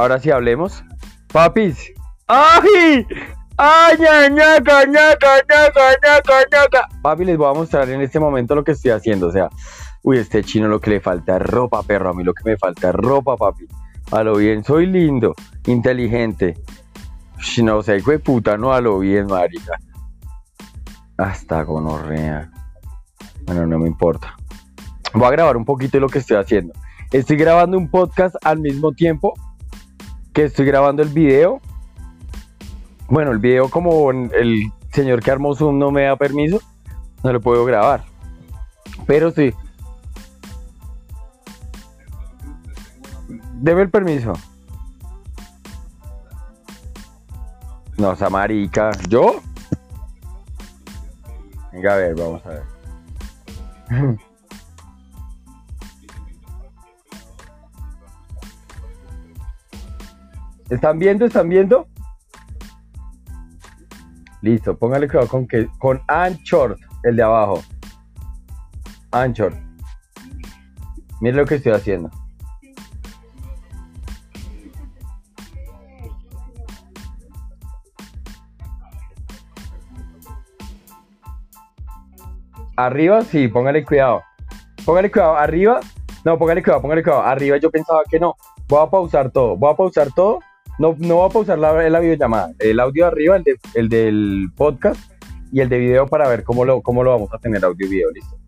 Ahora sí hablemos. Papis. ¡Ay! ¡Ay, ñañaca, ñaca, ñaca, ñaca, ñaca! Papi, les voy a mostrar en este momento lo que estoy haciendo. O sea, uy, este chino lo que le falta es ropa, perro. A mí lo que me falta es ropa, papi. A lo bien, soy lindo, inteligente. Si no, o sea, hijo de puta, no a lo bien, marica. Hasta gonorrea. Bueno, no me importa. Voy a grabar un poquito de lo que estoy haciendo. Estoy grabando un podcast al mismo tiempo que estoy grabando el video. Bueno, el video como el señor que armó Zoom no me da permiso, no lo puedo grabar. Pero sí. Debe el permiso. No, esa marica. ¿Yo? Venga, a ver, vamos a ver. ¿Están viendo? ¿Están viendo? Listo, póngale cuidado con que con Anchor, el de abajo. Anchor. Miren lo que estoy haciendo. Arriba, sí, póngale cuidado. Póngale cuidado, arriba. No, póngale cuidado, póngale cuidado. Arriba yo pensaba que no. Voy a pausar todo. Voy a pausar todo. No, no voy a pausar la, la videollamada. El audio arriba, el, de, el del podcast y el de video para ver cómo lo, cómo lo vamos a tener audio y video. Listo.